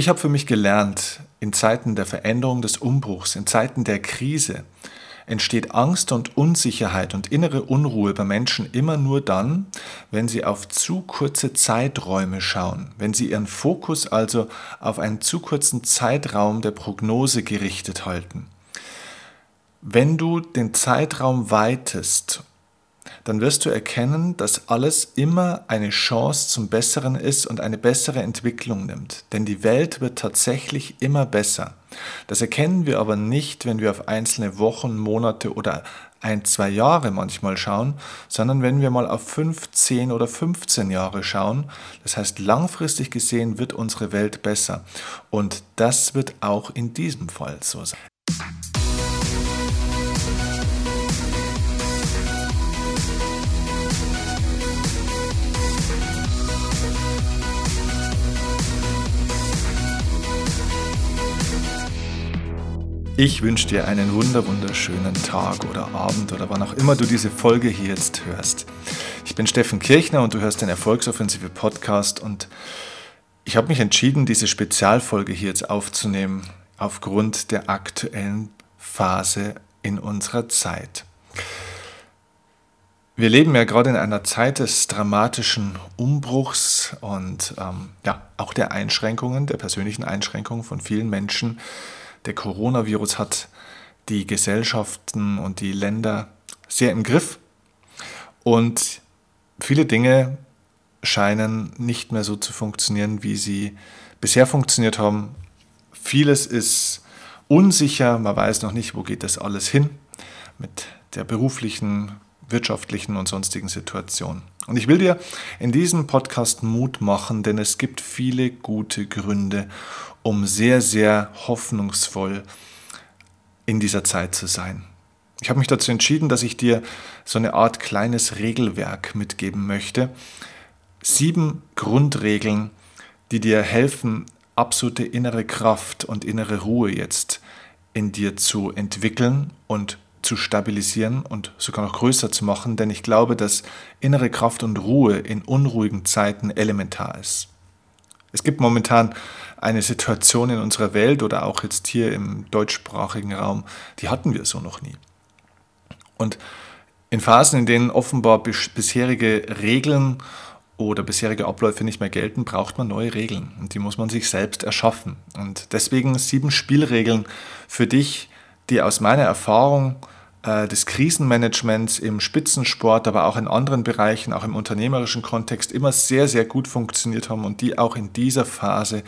Ich habe für mich gelernt, in Zeiten der Veränderung, des Umbruchs, in Zeiten der Krise, entsteht Angst und Unsicherheit und innere Unruhe bei Menschen immer nur dann, wenn sie auf zu kurze Zeiträume schauen, wenn sie ihren Fokus also auf einen zu kurzen Zeitraum der Prognose gerichtet halten. Wenn du den Zeitraum weitest dann wirst du erkennen, dass alles immer eine Chance zum Besseren ist und eine bessere Entwicklung nimmt. Denn die Welt wird tatsächlich immer besser. Das erkennen wir aber nicht, wenn wir auf einzelne Wochen, Monate oder ein, zwei Jahre manchmal schauen, sondern wenn wir mal auf fünf, zehn oder 15 Jahre schauen. Das heißt, langfristig gesehen wird unsere Welt besser. Und das wird auch in diesem Fall so sein. Ich wünsche dir einen wunder wunderschönen Tag oder Abend oder wann auch immer du diese Folge hier jetzt hörst. Ich bin Steffen Kirchner und du hörst den Erfolgsoffensive Podcast und ich habe mich entschieden, diese Spezialfolge hier jetzt aufzunehmen aufgrund der aktuellen Phase in unserer Zeit. Wir leben ja gerade in einer Zeit des dramatischen Umbruchs und ähm, ja, auch der Einschränkungen, der persönlichen Einschränkungen von vielen Menschen der Coronavirus hat die Gesellschaften und die Länder sehr im Griff und viele Dinge scheinen nicht mehr so zu funktionieren, wie sie bisher funktioniert haben. Vieles ist unsicher, man weiß noch nicht, wo geht das alles hin mit der beruflichen, wirtschaftlichen und sonstigen Situation. Und ich will dir in diesem Podcast Mut machen, denn es gibt viele gute Gründe, um sehr, sehr hoffnungsvoll in dieser Zeit zu sein. Ich habe mich dazu entschieden, dass ich dir so eine Art kleines Regelwerk mitgeben möchte. Sieben Grundregeln, die dir helfen, absolute innere Kraft und innere Ruhe jetzt in dir zu entwickeln und zu stabilisieren und sogar noch größer zu machen, denn ich glaube, dass innere Kraft und Ruhe in unruhigen Zeiten elementar ist. Es gibt momentan eine Situation in unserer Welt oder auch jetzt hier im deutschsprachigen Raum, die hatten wir so noch nie. Und in Phasen, in denen offenbar bisherige Regeln oder bisherige Abläufe nicht mehr gelten, braucht man neue Regeln und die muss man sich selbst erschaffen. Und deswegen sieben Spielregeln für dich, die aus meiner Erfahrung äh, des Krisenmanagements im Spitzensport, aber auch in anderen Bereichen, auch im unternehmerischen Kontext immer sehr, sehr gut funktioniert haben und die auch in dieser Phase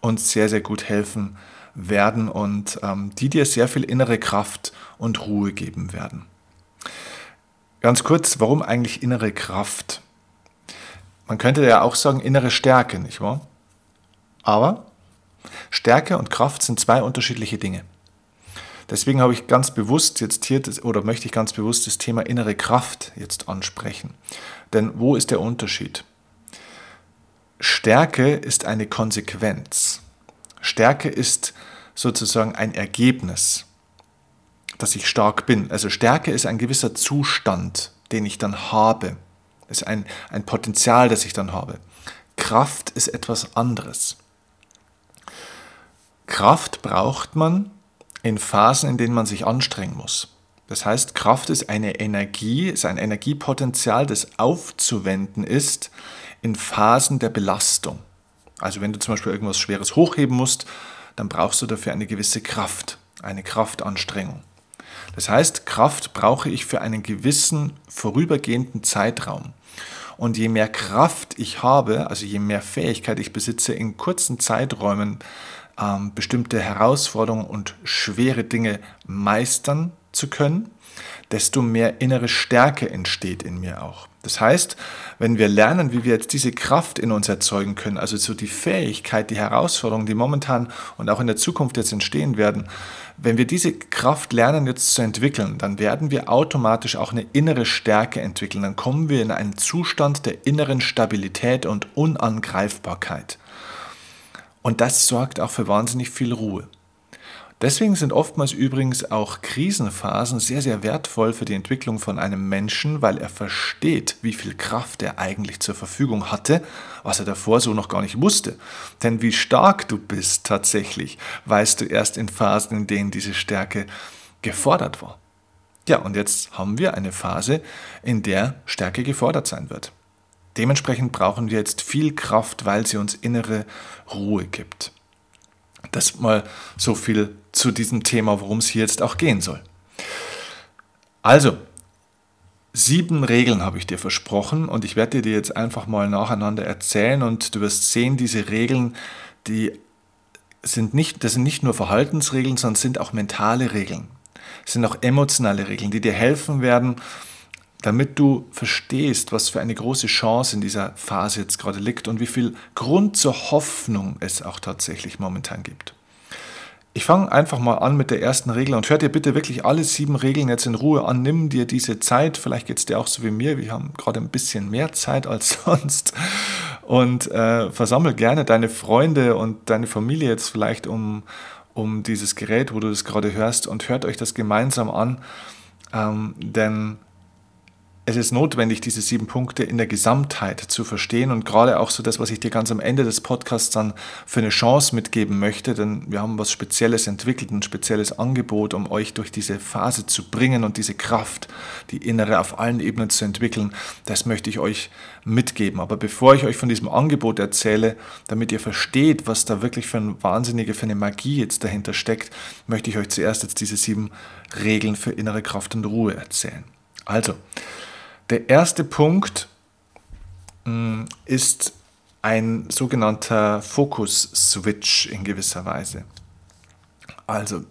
uns sehr, sehr gut helfen werden und ähm, die dir sehr viel innere Kraft und Ruhe geben werden. Ganz kurz, warum eigentlich innere Kraft? Man könnte ja auch sagen innere Stärke, nicht wahr? Aber Stärke und Kraft sind zwei unterschiedliche Dinge. Deswegen habe ich ganz bewusst jetzt hier oder möchte ich ganz bewusst das Thema innere Kraft jetzt ansprechen. Denn wo ist der Unterschied? Stärke ist eine Konsequenz. Stärke ist sozusagen ein Ergebnis, dass ich stark bin. Also Stärke ist ein gewisser Zustand, den ich dann habe. Es ist ein, ein Potenzial, das ich dann habe. Kraft ist etwas anderes. Kraft braucht man, in Phasen, in denen man sich anstrengen muss. Das heißt, Kraft ist eine Energie, ist ein Energiepotenzial, das aufzuwenden ist in Phasen der Belastung. Also wenn du zum Beispiel irgendwas Schweres hochheben musst, dann brauchst du dafür eine gewisse Kraft, eine Kraftanstrengung. Das heißt, Kraft brauche ich für einen gewissen vorübergehenden Zeitraum. Und je mehr Kraft ich habe, also je mehr Fähigkeit ich besitze, in kurzen Zeiträumen ähm, bestimmte Herausforderungen und schwere Dinge meistern zu können, desto mehr innere Stärke entsteht in mir auch. Das heißt, wenn wir lernen, wie wir jetzt diese Kraft in uns erzeugen können, also so die Fähigkeit, die Herausforderungen, die momentan und auch in der Zukunft jetzt entstehen werden, wenn wir diese Kraft lernen jetzt zu entwickeln, dann werden wir automatisch auch eine innere Stärke entwickeln. Dann kommen wir in einen Zustand der inneren Stabilität und Unangreifbarkeit. Und das sorgt auch für wahnsinnig viel Ruhe. Deswegen sind oftmals übrigens auch Krisenphasen sehr, sehr wertvoll für die Entwicklung von einem Menschen, weil er versteht, wie viel Kraft er eigentlich zur Verfügung hatte, was er davor so noch gar nicht wusste. Denn wie stark du bist tatsächlich, weißt du erst in Phasen, in denen diese Stärke gefordert war. Ja, und jetzt haben wir eine Phase, in der Stärke gefordert sein wird. Dementsprechend brauchen wir jetzt viel Kraft, weil sie uns innere Ruhe gibt. Das mal so viel zu diesem Thema, worum es hier jetzt auch gehen soll. Also, sieben Regeln habe ich dir versprochen und ich werde dir jetzt einfach mal nacheinander erzählen und du wirst sehen, diese Regeln, die sind nicht, das sind nicht nur Verhaltensregeln, sondern sind auch mentale Regeln. Es sind auch emotionale Regeln, die dir helfen werden, damit du verstehst, was für eine große Chance in dieser Phase jetzt gerade liegt und wie viel Grund zur Hoffnung es auch tatsächlich momentan gibt. Ich fange einfach mal an mit der ersten Regel und hör dir bitte wirklich alle sieben Regeln jetzt in Ruhe an. Nimm dir diese Zeit, vielleicht geht es dir auch so wie mir, wir haben gerade ein bisschen mehr Zeit als sonst und äh, versammel gerne deine Freunde und deine Familie jetzt vielleicht um, um dieses Gerät, wo du das gerade hörst und hört euch das gemeinsam an, ähm, denn es ist notwendig, diese sieben Punkte in der Gesamtheit zu verstehen und gerade auch so das, was ich dir ganz am Ende des Podcasts dann für eine Chance mitgeben möchte, denn wir haben was Spezielles entwickelt, ein spezielles Angebot, um euch durch diese Phase zu bringen und diese Kraft, die innere auf allen Ebenen zu entwickeln, das möchte ich euch mitgeben. Aber bevor ich euch von diesem Angebot erzähle, damit ihr versteht, was da wirklich für eine wahnsinnige, für eine Magie jetzt dahinter steckt, möchte ich euch zuerst jetzt diese sieben Regeln für innere Kraft und Ruhe erzählen. Also, der erste Punkt mm, ist ein sogenannter Fokus-Switch in gewisser Weise. Also,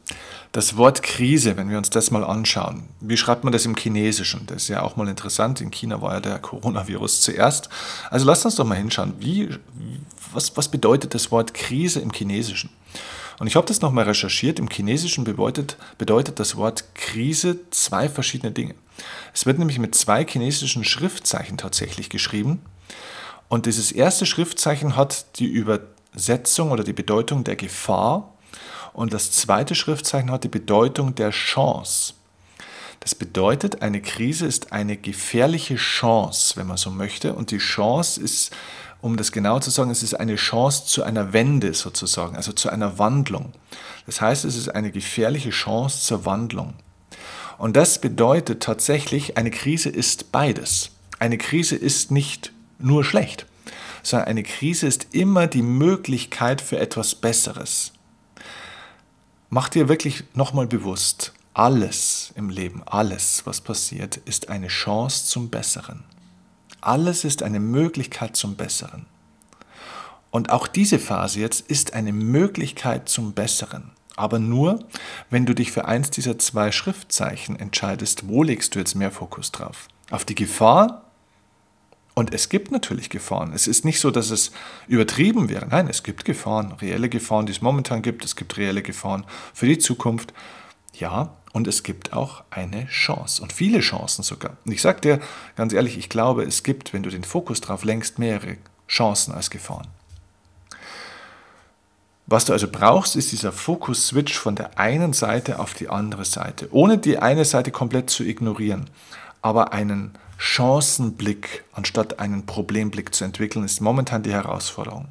das Wort Krise, wenn wir uns das mal anschauen, wie schreibt man das im Chinesischen? Das ist ja auch mal interessant. In China war ja der Coronavirus zuerst. Also lasst uns doch mal hinschauen. Wie, was, was bedeutet das Wort Krise im Chinesischen? Und ich habe das nochmal recherchiert. Im Chinesischen bedeutet, bedeutet das Wort Krise zwei verschiedene Dinge. Es wird nämlich mit zwei chinesischen Schriftzeichen tatsächlich geschrieben. Und dieses erste Schriftzeichen hat die Übersetzung oder die Bedeutung der Gefahr. Und das zweite Schriftzeichen hat die Bedeutung der Chance. Das bedeutet, eine Krise ist eine gefährliche Chance, wenn man so möchte. Und die Chance ist um das genau zu sagen, es ist eine Chance zu einer Wende sozusagen, also zu einer Wandlung. Das heißt, es ist eine gefährliche Chance zur Wandlung. Und das bedeutet tatsächlich, eine Krise ist beides. Eine Krise ist nicht nur schlecht, sondern eine Krise ist immer die Möglichkeit für etwas Besseres. Mach dir wirklich nochmal bewusst, alles im Leben, alles, was passiert, ist eine Chance zum Besseren. Alles ist eine Möglichkeit zum Besseren. Und auch diese Phase jetzt ist eine Möglichkeit zum Besseren. Aber nur, wenn du dich für eins dieser zwei Schriftzeichen entscheidest, wo legst du jetzt mehr Fokus drauf? Auf die Gefahr? Und es gibt natürlich Gefahren. Es ist nicht so, dass es übertrieben wäre. Nein, es gibt Gefahren, reelle Gefahren, die es momentan gibt. Es gibt reelle Gefahren für die Zukunft. Ja, und es gibt auch eine Chance und viele Chancen sogar. Und ich sage dir ganz ehrlich, ich glaube, es gibt, wenn du den Fokus drauf lenkst, mehrere Chancen als Gefahren. Was du also brauchst, ist dieser Fokus-Switch von der einen Seite auf die andere Seite, ohne die eine Seite komplett zu ignorieren. Aber einen Chancenblick anstatt einen Problemblick zu entwickeln, ist momentan die Herausforderung.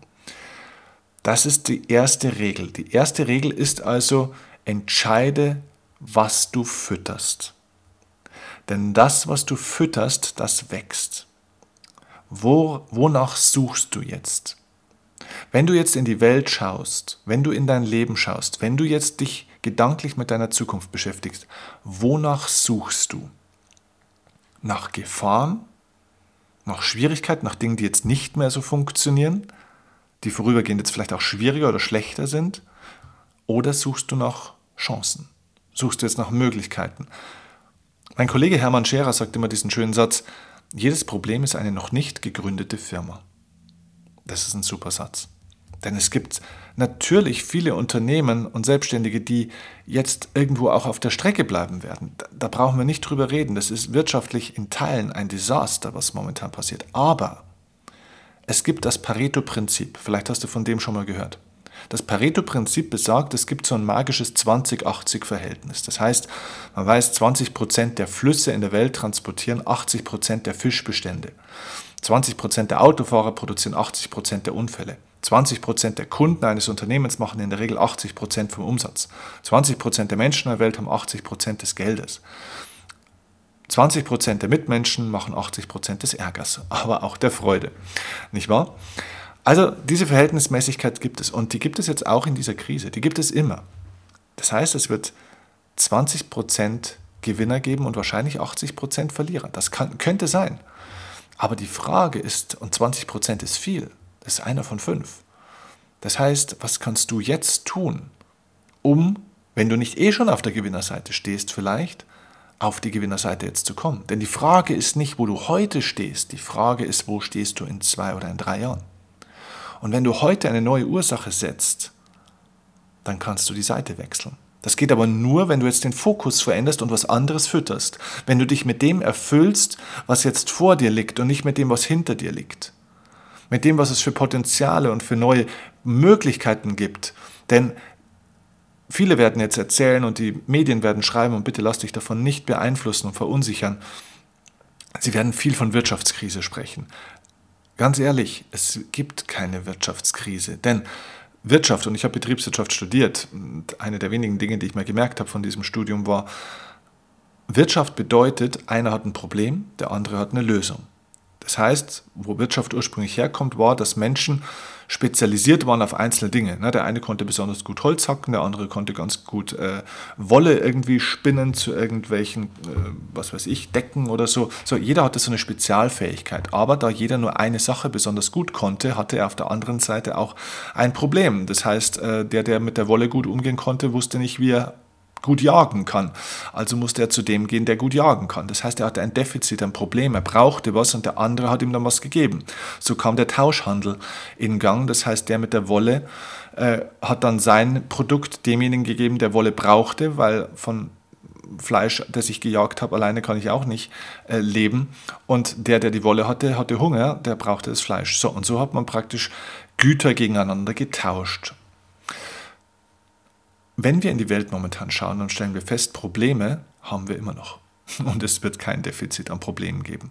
Das ist die erste Regel. Die erste Regel ist also, entscheide was du fütterst. Denn das, was du fütterst, das wächst. Wo, wonach suchst du jetzt? Wenn du jetzt in die Welt schaust, wenn du in dein Leben schaust, wenn du jetzt dich gedanklich mit deiner Zukunft beschäftigst, wonach suchst du? Nach Gefahren? Nach Schwierigkeiten? Nach Dingen, die jetzt nicht mehr so funktionieren? Die vorübergehend jetzt vielleicht auch schwieriger oder schlechter sind? Oder suchst du nach Chancen? Suchst du jetzt nach Möglichkeiten? Mein Kollege Hermann Scherer sagt immer diesen schönen Satz, jedes Problem ist eine noch nicht gegründete Firma. Das ist ein super Satz. Denn es gibt natürlich viele Unternehmen und Selbstständige, die jetzt irgendwo auch auf der Strecke bleiben werden. Da, brauchen wir nicht drüber reden. Das ist wirtschaftlich in Teilen ein Desaster, was momentan passiert. Aber es gibt das Pareto-Prinzip. Vielleicht hast du von dem schon mal gehört. Das Pareto-Prinzip besagt, es gibt so ein magisches 20-80-Verhältnis. Das heißt, man weiß, 20% der Flüsse in der Welt transportieren 80% der Fischbestände. 20% der Autofahrer produzieren 80% der Unfälle. 20% der Kunden eines Unternehmens machen in der Regel 80% vom Umsatz. 20% der Menschen in der Welt haben 80% des Geldes. 20% der Mitmenschen machen 80% des Ärgers, aber auch der Freude. Nicht wahr? Also diese Verhältnismäßigkeit gibt es und die gibt es jetzt auch in dieser Krise. Die gibt es immer. Das heißt, es wird 20% Gewinner geben und wahrscheinlich 80% Verlierer. Das kann, könnte sein. Aber die Frage ist, und 20% ist viel, das ist einer von fünf. Das heißt, was kannst du jetzt tun, um, wenn du nicht eh schon auf der Gewinnerseite stehst, vielleicht auf die Gewinnerseite jetzt zu kommen? Denn die Frage ist nicht, wo du heute stehst, die Frage ist, wo stehst du in zwei oder in drei Jahren? Und wenn du heute eine neue Ursache setzt, dann kannst du die Seite wechseln. Das geht aber nur, wenn du jetzt den Fokus veränderst und was anderes fütterst. Wenn du dich mit dem erfüllst, was jetzt vor dir liegt und nicht mit dem, was hinter dir liegt mit dem, was es für Potenziale und für neue Möglichkeiten gibt. Denn viele werden jetzt erzählen und die Medien werden schreiben und bitte lass dich davon nicht beeinflussen und verunsichern. Sie werden viel von Wirtschaftskrise sprechen. Ganz ehrlich, es gibt keine Wirtschaftskrise, denn Wirtschaft, und ich habe Betriebswirtschaft studiert, und eine der wenigen Dinge, die ich mir gemerkt habe von diesem Studium war, Wirtschaft bedeutet, einer hat ein Problem, der andere hat eine Lösung. Das heißt, wo Wirtschaft ursprünglich herkommt, war, dass Menschen spezialisiert waren auf einzelne Dinge. Ne, der eine konnte besonders gut Holz hacken, der andere konnte ganz gut äh, Wolle irgendwie spinnen zu irgendwelchen, äh, was weiß ich, Decken oder so. So, jeder hatte so eine Spezialfähigkeit. Aber da jeder nur eine Sache besonders gut konnte, hatte er auf der anderen Seite auch ein Problem. Das heißt, äh, der, der mit der Wolle gut umgehen konnte, wusste nicht, wie er gut jagen kann. Also musste er zu dem gehen, der gut jagen kann. Das heißt, er hatte ein Defizit, ein Problem, er brauchte was und der andere hat ihm dann was gegeben. So kam der Tauschhandel in Gang. Das heißt, der mit der Wolle äh, hat dann sein Produkt demjenigen gegeben, der Wolle brauchte, weil von Fleisch, das ich gejagt habe, alleine kann ich auch nicht äh, leben. Und der, der die Wolle hatte, hatte Hunger, der brauchte das Fleisch. So, und so hat man praktisch Güter gegeneinander getauscht. Wenn wir in die Welt momentan schauen, dann stellen wir fest, Probleme haben wir immer noch. Und es wird kein Defizit an Problemen geben.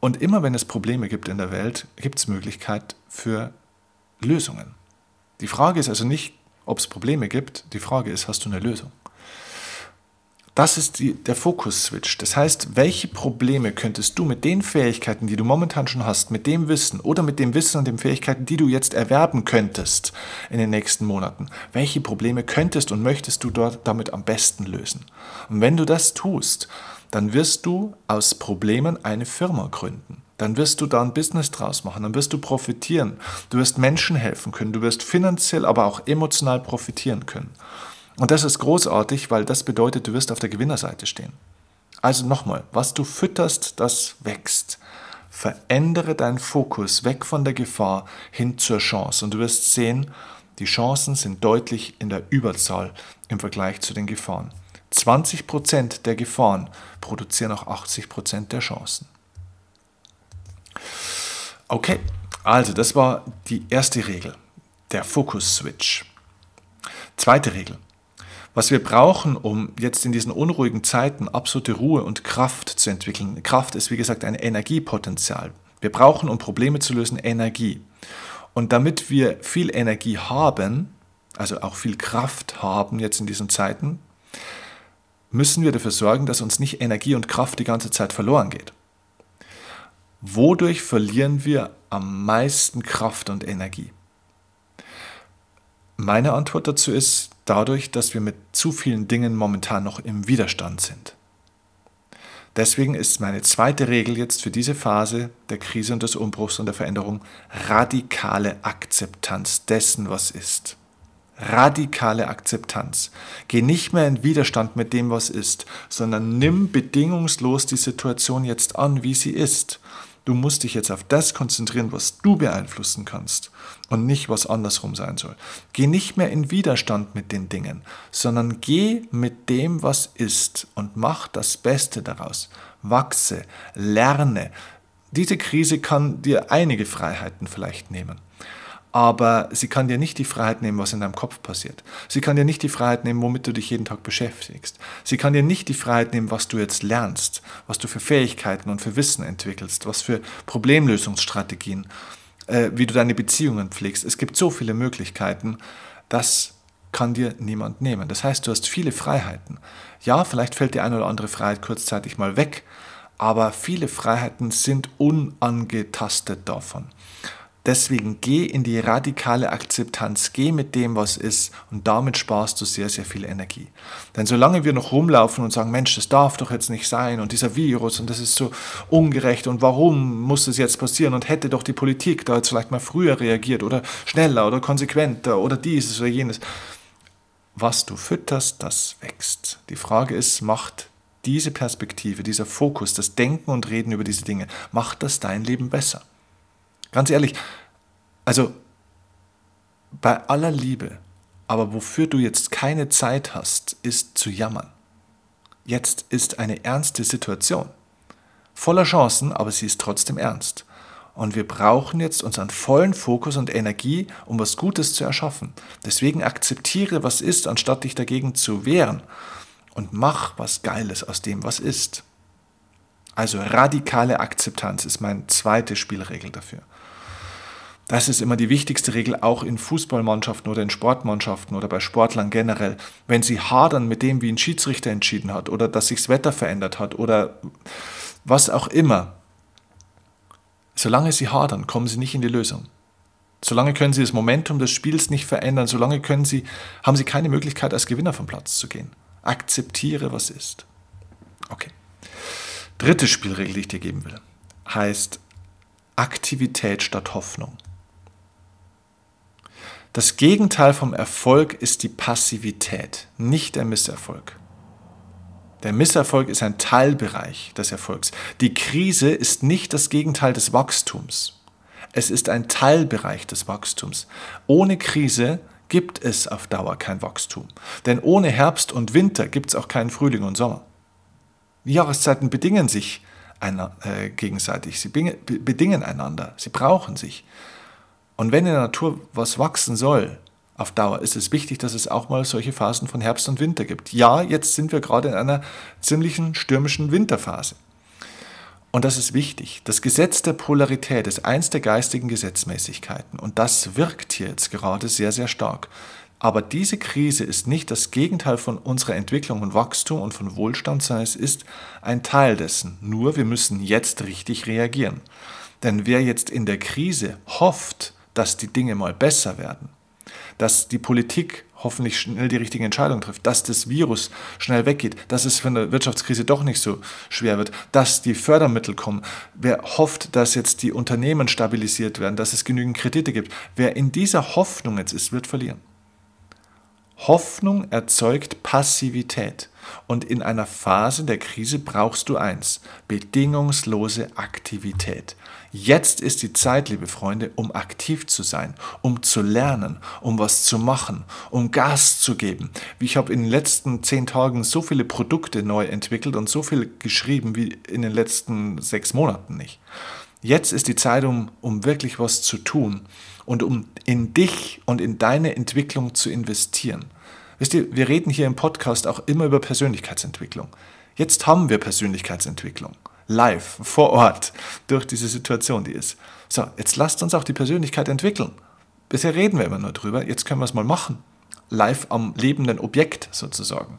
Und immer wenn es Probleme gibt in der Welt, gibt es Möglichkeit für Lösungen. Die Frage ist also nicht, ob es Probleme gibt, die Frage ist, hast du eine Lösung? Das ist die, der Fokus-Switch. Das heißt, welche Probleme könntest du mit den Fähigkeiten, die du momentan schon hast, mit dem Wissen oder mit dem Wissen und den Fähigkeiten, die du jetzt erwerben könntest in den nächsten Monaten, welche Probleme könntest und möchtest du dort damit am besten lösen? Und wenn du das tust, dann wirst du aus Problemen eine Firma gründen. Dann wirst du da ein Business draus machen, dann wirst du profitieren. Du wirst Menschen helfen können, du wirst finanziell, aber auch emotional profitieren können. Und das ist großartig, weil das bedeutet, du wirst auf der Gewinnerseite stehen. Also nochmal, was du fütterst, das wächst. Verändere deinen Fokus weg von der Gefahr hin zur Chance. Und du wirst sehen, die Chancen sind deutlich in der Überzahl im Vergleich zu den Gefahren. 20% der Gefahren produzieren auch 80% der Chancen. Okay, also das war die erste Regel, der Fokus-Switch. Zweite Regel, was wir brauchen, um jetzt in diesen unruhigen Zeiten absolute Ruhe und Kraft zu entwickeln. Kraft ist, wie gesagt, ein Energiepotenzial. Wir brauchen, um Probleme zu lösen, Energie. Und damit wir viel Energie haben, also auch viel Kraft haben jetzt in diesen Zeiten, müssen wir dafür sorgen, dass uns nicht Energie und Kraft die ganze Zeit verloren geht. Wodurch verlieren wir am meisten Kraft und Energie? Meine Antwort dazu ist dadurch, dass wir mit zu vielen Dingen momentan noch im Widerstand sind. Deswegen ist meine zweite Regel jetzt für diese Phase der Krise und des Umbruchs und der Veränderung radikale Akzeptanz dessen, was ist. Radikale Akzeptanz. Geh nicht mehr in Widerstand mit dem, was ist, sondern nimm bedingungslos die Situation jetzt an, wie sie ist. Du musst dich jetzt auf das konzentrieren, was du beeinflussen kannst und nicht, was andersrum sein soll. Geh nicht mehr in Widerstand mit den Dingen, sondern geh mit dem, was ist und mach das Beste daraus. Wachse, lerne. Diese Krise kann dir einige Freiheiten vielleicht nehmen. Aber sie kann dir nicht die Freiheit nehmen, was in deinem Kopf passiert. Sie kann dir nicht die Freiheit nehmen, womit du dich jeden Tag beschäftigst. Sie kann dir nicht die Freiheit nehmen, was du jetzt lernst, was du für Fähigkeiten und für Wissen entwickelst, was für Problemlösungsstrategien, äh, wie du deine Beziehungen pflegst. Es gibt so viele Möglichkeiten, das kann dir niemand nehmen. Das heißt, du hast viele Freiheiten. Ja, vielleicht fällt die eine oder andere Freiheit kurzzeitig mal weg, aber viele Freiheiten sind unangetastet davon. Deswegen geh in die radikale Akzeptanz, geh mit dem, was ist und damit sparst du sehr, sehr viel Energie. Denn solange wir noch rumlaufen und sagen, Mensch, das darf doch jetzt nicht sein und dieser Virus und das ist so ungerecht und warum muss das jetzt passieren und hätte doch die Politik da jetzt vielleicht mal früher reagiert oder schneller oder konsequenter oder dieses oder jenes. Was du fütterst, das wächst. Die Frage ist, macht diese Perspektive, dieser Fokus, das Denken und Reden über diese Dinge, macht das dein Leben besser? Ganz ehrlich, also bei aller Liebe, aber wofür du jetzt keine Zeit hast, ist zu jammern. Jetzt ist eine ernste Situation. Voller Chancen, aber sie ist trotzdem ernst. Und wir brauchen jetzt unseren vollen Fokus und Energie, um was Gutes zu erschaffen. Deswegen akzeptiere, was ist, anstatt dich dagegen zu wehren. Und mach was Geiles aus dem, was ist. Also radikale Akzeptanz ist meine zweite Spielregel dafür. Das ist immer die wichtigste Regel, auch in Fußballmannschaften oder in Sportmannschaften oder bei Sportlern generell. Wenn sie hadern mit dem, wie ein Schiedsrichter entschieden hat oder dass sich das Wetter verändert hat oder was auch immer, solange sie hadern, kommen sie nicht in die Lösung. Solange können sie das Momentum des Spiels nicht verändern, solange können sie, haben sie keine Möglichkeit, als Gewinner vom Platz zu gehen. Akzeptiere, was ist. Okay. Dritte Spielregel, die ich dir geben will, heißt Aktivität statt Hoffnung. Das Gegenteil vom Erfolg ist die Passivität, nicht der Misserfolg. Der Misserfolg ist ein Teilbereich des Erfolgs. Die Krise ist nicht das Gegenteil des Wachstums. Es ist ein Teilbereich des Wachstums. Ohne Krise gibt es auf Dauer kein Wachstum. Denn ohne Herbst und Winter gibt es auch keinen Frühling und Sommer. Die Jahreszeiten bedingen sich einer, äh, gegenseitig, sie bedingen einander, sie brauchen sich. Und wenn in der Natur was wachsen soll, auf Dauer, ist es wichtig, dass es auch mal solche Phasen von Herbst und Winter gibt. Ja, jetzt sind wir gerade in einer ziemlichen stürmischen Winterphase. Und das ist wichtig. Das Gesetz der Polarität ist eins der geistigen Gesetzmäßigkeiten. Und das wirkt hier jetzt gerade sehr, sehr stark. Aber diese Krise ist nicht das Gegenteil von unserer Entwicklung und Wachstum und von Wohlstand, sondern es ist ein Teil dessen. Nur wir müssen jetzt richtig reagieren. Denn wer jetzt in der Krise hofft, dass die Dinge mal besser werden, dass die Politik hoffentlich schnell die richtigen Entscheidungen trifft, dass das Virus schnell weggeht, dass es von der Wirtschaftskrise doch nicht so schwer wird, dass die Fördermittel kommen. Wer hofft, dass jetzt die Unternehmen stabilisiert werden, dass es genügend Kredite gibt, wer in dieser Hoffnung jetzt ist, wird verlieren. Hoffnung erzeugt Passivität. Und in einer Phase der Krise brauchst du eins, bedingungslose Aktivität. Jetzt ist die Zeit, liebe Freunde, um aktiv zu sein, um zu lernen, um was zu machen, um Gas zu geben. Ich habe in den letzten zehn Tagen so viele Produkte neu entwickelt und so viel geschrieben wie in den letzten sechs Monaten nicht. Jetzt ist die Zeit, um, um wirklich was zu tun und um in dich und in deine Entwicklung zu investieren. Wisst ihr, wir reden hier im Podcast auch immer über Persönlichkeitsentwicklung. Jetzt haben wir Persönlichkeitsentwicklung live, vor Ort, durch diese Situation, die ist. So, jetzt lasst uns auch die Persönlichkeit entwickeln. Bisher reden wir immer nur drüber, jetzt können wir es mal machen. Live am lebenden Objekt sozusagen.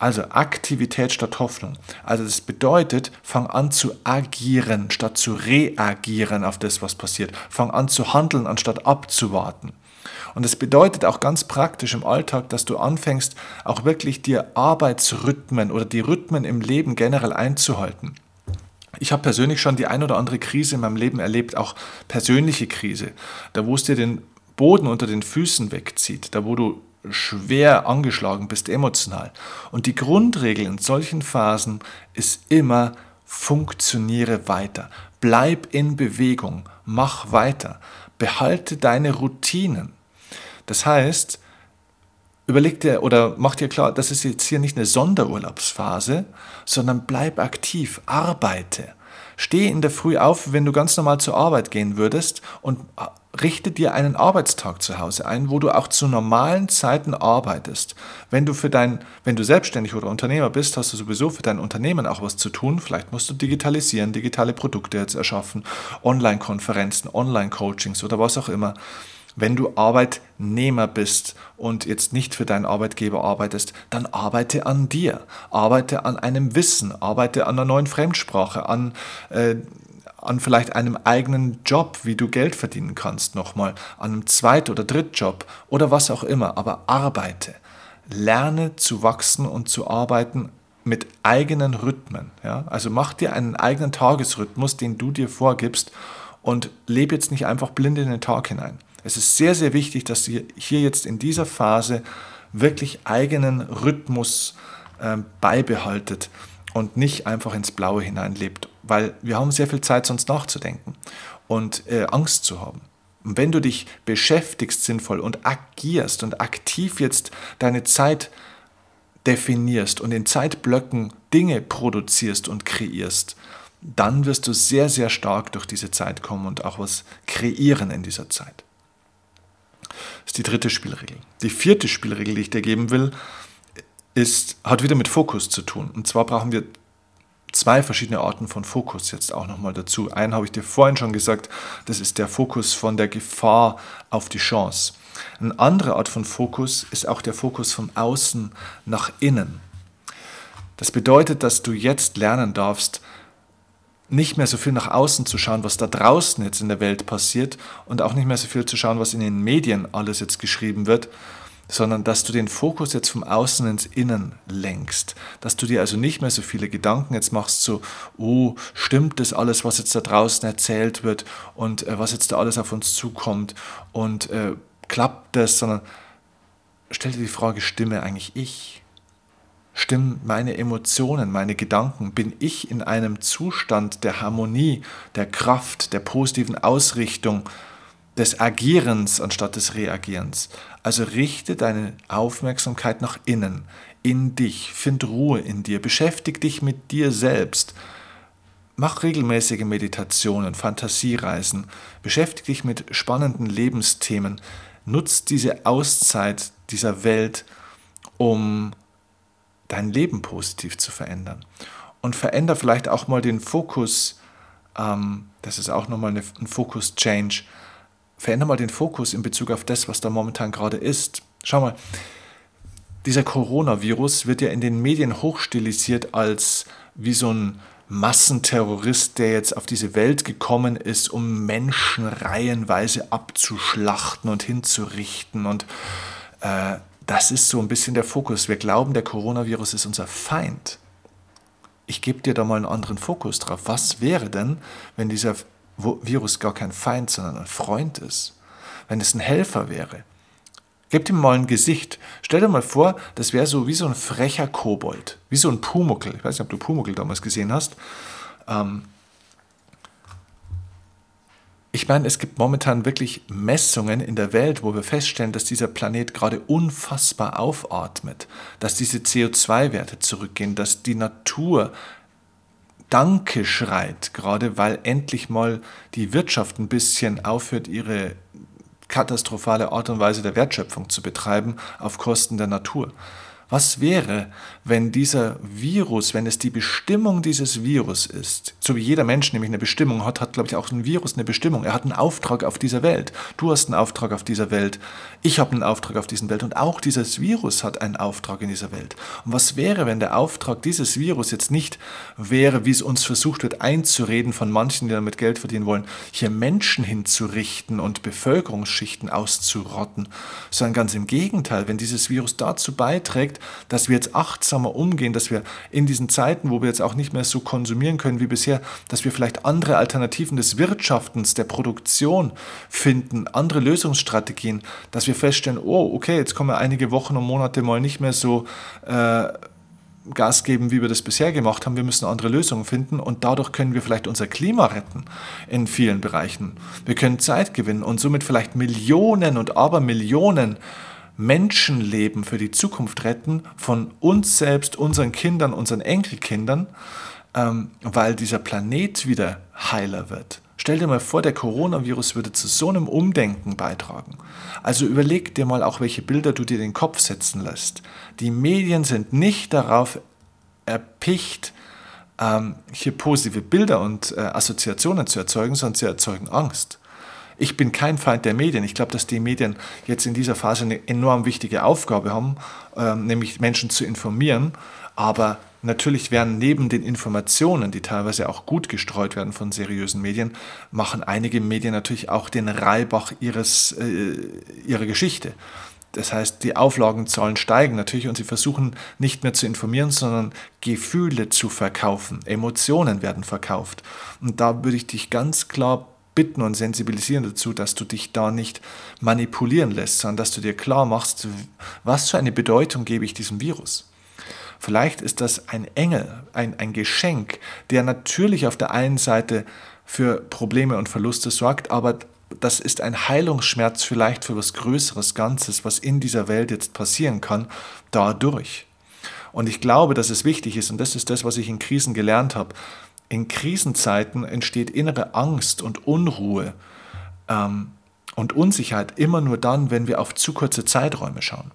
Also Aktivität statt Hoffnung. Also das bedeutet, fang an zu agieren statt zu reagieren auf das, was passiert. Fang an zu handeln anstatt abzuwarten. Und es bedeutet auch ganz praktisch im Alltag, dass du anfängst, auch wirklich dir Arbeitsrhythmen oder die Rhythmen im Leben generell einzuhalten. Ich habe persönlich schon die ein oder andere Krise in meinem Leben erlebt, auch persönliche Krise, da wo es dir den Boden unter den Füßen wegzieht, da wo du schwer angeschlagen bist emotional. Und die Grundregel in solchen Phasen ist immer, funktioniere weiter, bleib in Bewegung, mach weiter, behalte deine Routinen. Das heißt, überleg dir oder mach dir klar, das ist jetzt hier nicht eine Sonderurlaubsphase, sondern bleib aktiv, arbeite. Steh in der Früh auf, wenn du ganz normal zur Arbeit gehen würdest und richte dir einen Arbeitstag zu Hause ein, wo du auch zu normalen Zeiten arbeitest. Wenn du für dein, wenn du selbstständig oder Unternehmer bist, hast du sowieso für dein Unternehmen auch was zu tun. Vielleicht musst du digitalisieren, digitale Produkte jetzt erschaffen, Online-Konferenzen, Online-Coachings oder was auch immer. Wenn du Arbeitnehmer bist und jetzt nicht für deinen Arbeitgeber arbeitest, dann arbeite an dir, arbeite an einem Wissen, arbeite an einer neuen Fremdsprache, an äh, an vielleicht einem eigenen Job, wie du Geld verdienen kannst, nochmal, an einem Zweit- oder Drittjob oder was auch immer, aber arbeite. Lerne zu wachsen und zu arbeiten mit eigenen Rhythmen. Ja? Also mach dir einen eigenen Tagesrhythmus, den du dir vorgibst und lebe jetzt nicht einfach blind in den Tag hinein. Es ist sehr, sehr wichtig, dass ihr hier jetzt in dieser Phase wirklich eigenen Rhythmus äh, beibehaltet und nicht einfach ins Blaue hineinlebt weil wir haben sehr viel Zeit sonst nachzudenken und äh, Angst zu haben. Und wenn du dich beschäftigst sinnvoll und agierst und aktiv jetzt deine Zeit definierst und in Zeitblöcken Dinge produzierst und kreierst, dann wirst du sehr, sehr stark durch diese Zeit kommen und auch was kreieren in dieser Zeit. Das ist die dritte Spielregel. Die vierte Spielregel, die ich dir geben will, ist, hat wieder mit Fokus zu tun. Und zwar brauchen wir zwei verschiedene Arten von Fokus jetzt auch nochmal dazu. Einen habe ich dir vorhin schon gesagt, das ist der Fokus von der Gefahr auf die Chance. Eine andere Art von Fokus ist auch der Fokus vom Außen nach innen. Das bedeutet, dass du jetzt lernen darfst, nicht mehr so viel nach außen zu schauen, was da draußen jetzt in der Welt passiert und auch nicht mehr so viel zu schauen, was in den Medien alles jetzt geschrieben wird, sondern dass du den Fokus jetzt vom Außen ins Innen lenkst. Dass du dir also nicht mehr so viele Gedanken jetzt machst, so, oh, stimmt das alles, was jetzt da draußen erzählt wird und äh, was jetzt da alles auf uns zukommt und äh, klappt das, sondern stell dir die Frage, stimme eigentlich ich? Stimmen meine Emotionen, meine Gedanken? Bin ich in einem Zustand der Harmonie, der Kraft, der positiven Ausrichtung, des Agierens anstatt des Reagierens? Also richte deine Aufmerksamkeit nach innen, in dich, find Ruhe in dir, beschäftige dich mit dir selbst. Mach regelmäßige Meditationen, Fantasiereisen, beschäftige dich mit spannenden Lebensthemen, nutz diese Auszeit dieser Welt, um dein Leben positiv zu verändern. Und veränder vielleicht auch mal den Fokus, ähm, das ist auch nochmal ein Fokus-Change, verändere mal den Fokus in Bezug auf das, was da momentan gerade ist. Schau mal, dieser Coronavirus wird ja in den Medien hochstilisiert als wie so ein Massenterrorist, der jetzt auf diese Welt gekommen ist, um Menschen reihenweise abzuschlachten und hinzurichten. Und äh, das ist so ein bisschen der Fokus. Wir glauben, der Coronavirus ist unser Feind. Ich gebe dir da mal einen anderen Fokus drauf. Was wäre denn, wenn dieser Virus gar kein Feind, sondern ein Freund ist, wenn es ein Helfer wäre. Gebt ihm mal ein Gesicht. Stell dir mal vor, das wäre so wie so ein frecher Kobold, wie so ein Pumuckel. Ich weiß nicht, ob du Pumuckel damals gesehen hast. Ähm ich meine, es gibt momentan wirklich Messungen in der Welt, wo wir feststellen, dass dieser Planet gerade unfassbar aufatmet, dass diese CO2-Werte zurückgehen, dass die Natur Danke schreit, gerade weil endlich mal die Wirtschaft ein bisschen aufhört, ihre katastrophale Art und Weise der Wertschöpfung zu betreiben auf Kosten der Natur. Was wäre, wenn dieser Virus, wenn es die Bestimmung dieses Virus ist, so wie jeder Mensch nämlich eine Bestimmung hat, hat, glaube ich, auch ein Virus eine Bestimmung. Er hat einen Auftrag auf dieser Welt. Du hast einen Auftrag auf dieser Welt. Ich habe einen Auftrag auf dieser Welt. Und auch dieses Virus hat einen Auftrag in dieser Welt. Und was wäre, wenn der Auftrag dieses Virus jetzt nicht wäre, wie es uns versucht wird einzureden von manchen, die damit Geld verdienen wollen, hier Menschen hinzurichten und Bevölkerungsschichten auszurotten, sondern ganz im Gegenteil, wenn dieses Virus dazu beiträgt, dass wir jetzt achtsamer umgehen, dass wir in diesen Zeiten, wo wir jetzt auch nicht mehr so konsumieren können wie bisher, dass wir vielleicht andere Alternativen des Wirtschaftens, der Produktion finden, andere Lösungsstrategien, dass wir feststellen, oh, okay, jetzt kommen wir einige Wochen und Monate mal nicht mehr so äh, Gas geben, wie wir das bisher gemacht haben. Wir müssen andere Lösungen finden und dadurch können wir vielleicht unser Klima retten in vielen Bereichen. Wir können Zeit gewinnen und somit vielleicht Millionen und Abermillionen Menschenleben für die Zukunft retten, von uns selbst, unseren Kindern, unseren Enkelkindern, ähm, weil dieser Planet wieder heiler wird. Stell dir mal vor, der Coronavirus würde zu so einem Umdenken beitragen. Also überleg dir mal auch, welche Bilder du dir den Kopf setzen lässt. Die Medien sind nicht darauf erpicht, ähm, hier positive Bilder und äh, Assoziationen zu erzeugen, sondern sie erzeugen Angst. Ich bin kein Feind der Medien. Ich glaube, dass die Medien jetzt in dieser Phase eine enorm wichtige Aufgabe haben, ähm, nämlich Menschen zu informieren. Aber natürlich werden neben den Informationen, die teilweise auch gut gestreut werden von seriösen Medien, machen einige Medien natürlich auch den Reibach ihres, äh, ihrer Geschichte. Das heißt, die Auflagenzahlen steigen natürlich und sie versuchen nicht mehr zu informieren, sondern Gefühle zu verkaufen. Emotionen werden verkauft. Und da würde ich dich ganz klar bitten und sensibilisieren dazu, dass du dich da nicht manipulieren lässt, sondern dass du dir klar machst, was für eine Bedeutung gebe ich diesem Virus. Vielleicht ist das ein Engel, ein, ein Geschenk, der natürlich auf der einen Seite für Probleme und Verluste sorgt, aber das ist ein Heilungsschmerz vielleicht für was Größeres Ganzes, was in dieser Welt jetzt passieren kann, dadurch. Und ich glaube, dass es wichtig ist, und das ist das, was ich in Krisen gelernt habe, in Krisenzeiten entsteht innere Angst und Unruhe ähm, und Unsicherheit immer nur dann, wenn wir auf zu kurze Zeiträume schauen.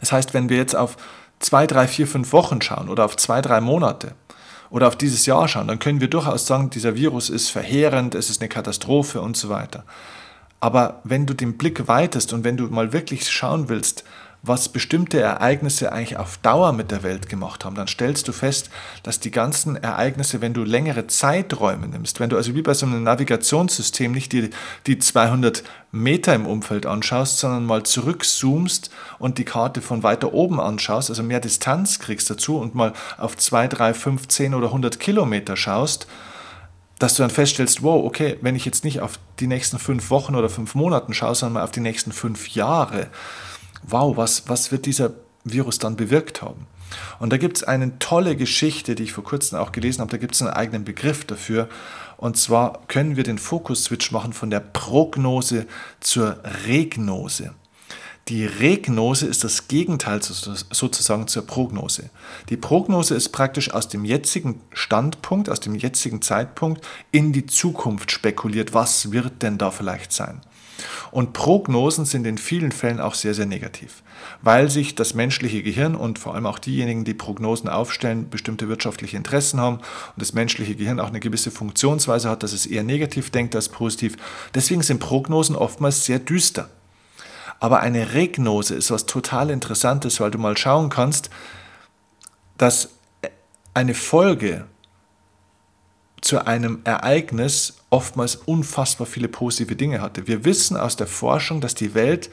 Das heißt, wenn wir jetzt auf zwei, drei, vier, fünf Wochen schauen oder auf zwei, drei Monate oder auf dieses Jahr schauen, dann können wir durchaus sagen, dieser Virus ist verheerend, es ist eine Katastrophe und so weiter. Aber wenn du den Blick weitest und wenn du mal wirklich schauen willst, was bestimmte Ereignisse eigentlich auf Dauer mit der Welt gemacht haben, dann stellst du fest, dass die ganzen Ereignisse, wenn du längere Zeiträume nimmst, wenn du also wie bei so einem Navigationssystem nicht die, die 200 Meter im Umfeld anschaust, sondern mal zurückzoomst und die Karte von weiter oben anschaust, also mehr Distanz kriegst dazu und mal auf 2, 3, 5, 10 oder 100 Kilometer schaust, dass du dann feststellst, wow, okay, wenn ich jetzt nicht auf die nächsten fünf Wochen oder fünf Monaten schaue, sondern mal auf die nächsten fünf Jahre, wow, was, was wird dieser Virus dann bewirkt haben? Und da gibt es eine tolle Geschichte, die ich vor kurzem auch gelesen habe, da gibt es einen eigenen Begriff dafür. Und zwar können wir den Fokus-Switch machen von der Prognose zur Regnose. Die Regnose ist das Gegenteil sozusagen zur Prognose. Die Prognose ist praktisch aus dem jetzigen Standpunkt, aus dem jetzigen Zeitpunkt in die Zukunft spekuliert, was wird denn da vielleicht sein. Und Prognosen sind in vielen Fällen auch sehr, sehr negativ, weil sich das menschliche Gehirn und vor allem auch diejenigen, die Prognosen aufstellen, bestimmte wirtschaftliche Interessen haben und das menschliche Gehirn auch eine gewisse Funktionsweise hat, dass es eher negativ denkt als positiv. Deswegen sind Prognosen oftmals sehr düster. Aber eine Regnose ist was total Interessantes, weil du mal schauen kannst, dass eine Folge zu einem Ereignis oftmals unfassbar viele positive Dinge hatte. Wir wissen aus der Forschung, dass die Welt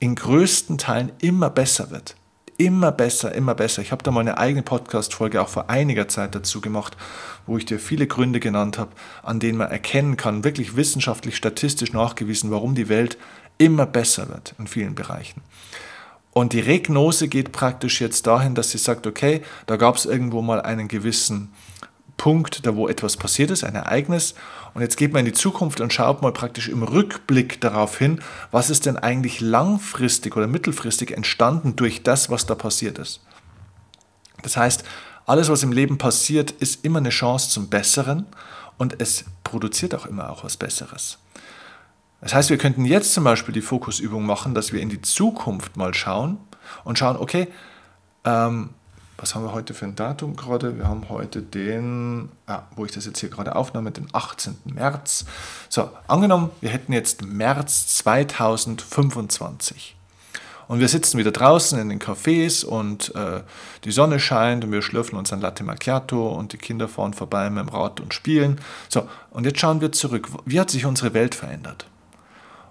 in größten Teilen immer besser wird. Immer besser, immer besser. Ich habe da mal eine eigene Podcast-Folge auch vor einiger Zeit dazu gemacht, wo ich dir viele Gründe genannt habe, an denen man erkennen kann, wirklich wissenschaftlich, statistisch nachgewiesen, warum die Welt immer besser wird in vielen Bereichen. Und die Regnose geht praktisch jetzt dahin, dass sie sagt, okay, da gab es irgendwo mal einen gewissen Punkt, da wo etwas passiert ist, ein Ereignis. Und jetzt geht man in die Zukunft und schaut mal praktisch im Rückblick darauf hin, was ist denn eigentlich langfristig oder mittelfristig entstanden durch das, was da passiert ist. Das heißt, alles, was im Leben passiert, ist immer eine Chance zum Besseren und es produziert auch immer auch was Besseres. Das heißt, wir könnten jetzt zum Beispiel die Fokusübung machen, dass wir in die Zukunft mal schauen und schauen, okay, ähm, was haben wir heute für ein Datum gerade? Wir haben heute den, ja, wo ich das jetzt hier gerade aufnehme, den 18. März. So, angenommen, wir hätten jetzt März 2025. Und wir sitzen wieder draußen in den Cafés und äh, die Sonne scheint und wir schlürfen uns ein Latte Macchiato und die Kinder fahren vorbei mit dem Rad und spielen. So, und jetzt schauen wir zurück. Wie hat sich unsere Welt verändert?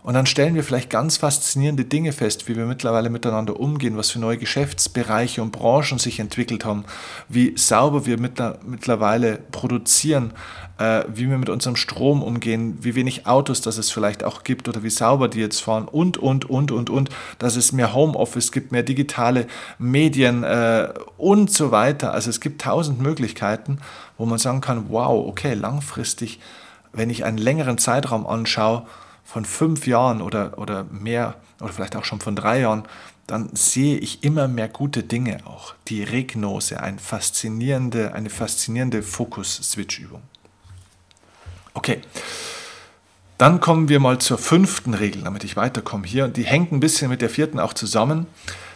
Und dann stellen wir vielleicht ganz faszinierende Dinge fest, wie wir mittlerweile miteinander umgehen, was für neue Geschäftsbereiche und Branchen sich entwickelt haben, wie sauber wir mittlerweile produzieren, äh, wie wir mit unserem Strom umgehen, wie wenig Autos das es vielleicht auch gibt oder wie sauber die jetzt fahren und, und, und, und, und, dass es mehr Homeoffice gibt, mehr digitale Medien äh, und so weiter. Also es gibt tausend Möglichkeiten, wo man sagen kann, wow, okay, langfristig, wenn ich einen längeren Zeitraum anschaue, von fünf Jahren oder, oder mehr oder vielleicht auch schon von drei Jahren, dann sehe ich immer mehr gute Dinge auch. Die Regnose, eine faszinierende, eine faszinierende Fokus-Switch-Übung. Okay. Dann kommen wir mal zur fünften Regel, damit ich weiterkomme hier. Die hängt ein bisschen mit der vierten auch zusammen.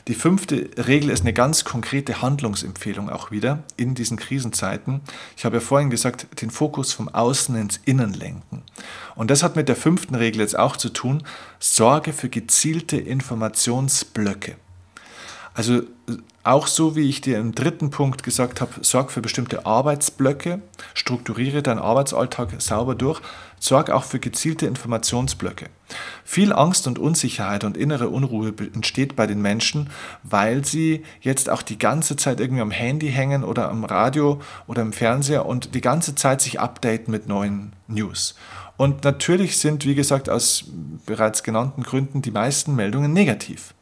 Die fünfte Regel ist eine ganz konkrete Handlungsempfehlung auch wieder in diesen Krisenzeiten. Ich habe ja vorhin gesagt, den Fokus vom Außen ins Innen lenken. Und das hat mit der fünften Regel jetzt auch zu tun. Sorge für gezielte Informationsblöcke. Also auch so, wie ich dir im dritten Punkt gesagt habe, sorg für bestimmte Arbeitsblöcke, strukturiere deinen Arbeitsalltag sauber durch, sorg auch für gezielte Informationsblöcke. Viel Angst und Unsicherheit und innere Unruhe entsteht bei den Menschen, weil sie jetzt auch die ganze Zeit irgendwie am Handy hängen oder am Radio oder im Fernseher und die ganze Zeit sich updaten mit neuen News. Und natürlich sind, wie gesagt, aus bereits genannten Gründen die meisten Meldungen negativ.